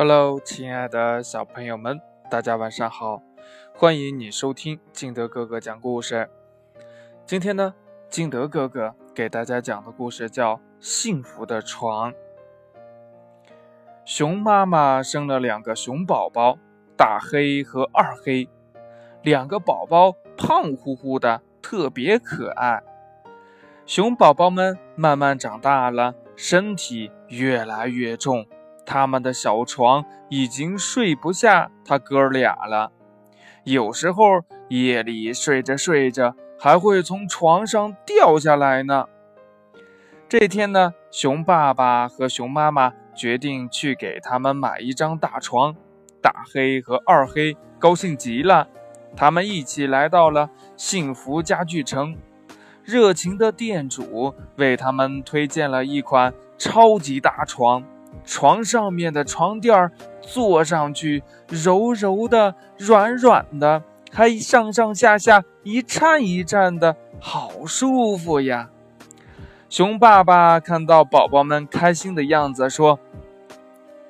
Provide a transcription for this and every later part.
Hello，亲爱的小朋友们，大家晚上好！欢迎你收听敬德哥哥讲故事。今天呢，敬德哥哥给大家讲的故事叫《幸福的床》。熊妈妈生了两个熊宝宝，大黑和二黑。两个宝宝胖乎乎的，特别可爱。熊宝宝们慢慢长大了，身体越来越重。他们的小床已经睡不下他哥俩了，有时候夜里睡着睡着还会从床上掉下来呢。这天呢，熊爸爸和熊妈妈决定去给他们买一张大床，大黑和二黑高兴极了，他们一起来到了幸福家具城，热情的店主为他们推荐了一款超级大床。床上面的床垫儿坐上去柔柔的、软软的，还上上下下一颤一颤的，好舒服呀！熊爸爸看到宝宝们开心的样子，说：“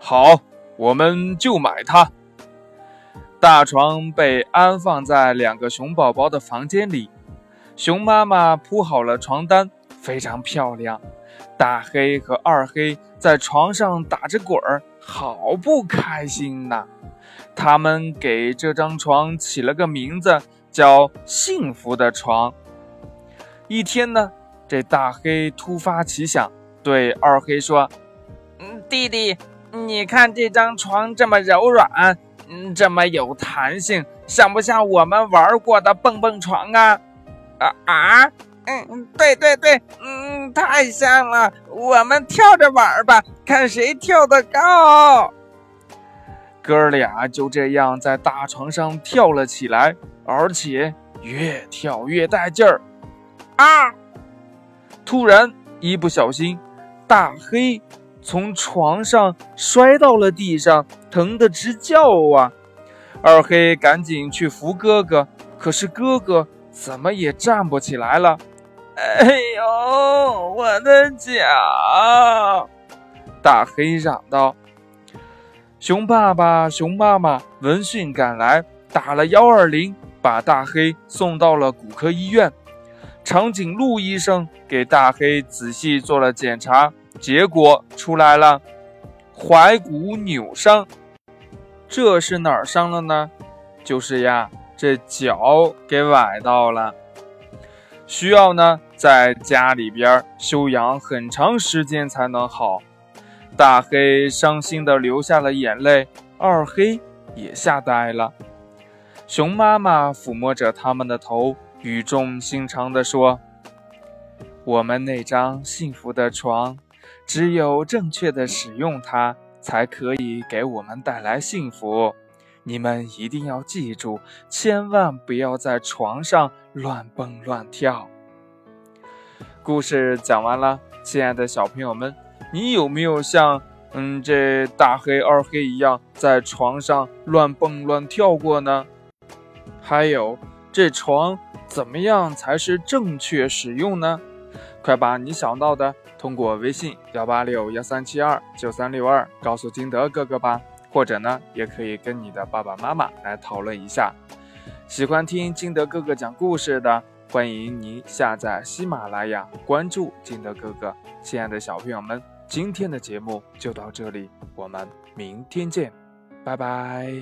好，我们就买它。”大床被安放在两个熊宝宝的房间里，熊妈妈铺好了床单，非常漂亮。大黑和二黑在床上打着滚儿，好不开心呐！他们给这张床起了个名字，叫“幸福的床”。一天呢，这大黑突发奇想，对二黑说：“嗯，弟弟，你看这张床这么柔软，嗯，这么有弹性，像不像我们玩过的蹦蹦床啊？”啊啊！嗯，对对对，嗯，太像了。我们跳着玩吧，看谁跳得高。哥俩就这样在大床上跳了起来，而且越跳越带劲儿。啊！突然一不小心，大黑从床上摔到了地上，疼得直叫啊！二黑赶紧去扶哥哥，可是哥哥怎么也站不起来了。哎呦，我的脚！大黑嚷道。熊爸爸、熊妈妈闻讯赶来，打了幺二零，把大黑送到了骨科医院。长颈鹿医生给大黑仔细做了检查，结果出来了，踝骨扭伤。这是哪儿伤了呢？就是呀，这脚给崴到了。需要呢，在家里边休养很长时间才能好。大黑伤心的流下了眼泪，二黑也吓呆了。熊妈妈抚摸着他们的头，语重心长地说：“我们那张幸福的床，只有正确的使用它，才可以给我们带来幸福。”你们一定要记住，千万不要在床上乱蹦乱跳。故事讲完了，亲爱的小朋友们，你有没有像嗯这大黑二黑一样在床上乱蹦乱跳过呢？还有，这床怎么样才是正确使用呢？快把你想到的通过微信幺八六幺三七二九三六二告诉金德哥哥吧。或者呢，也可以跟你的爸爸妈妈来讨论一下。喜欢听金德哥哥讲故事的，欢迎您下载喜马拉雅，关注金德哥哥。亲爱的小朋友们，今天的节目就到这里，我们明天见，拜拜。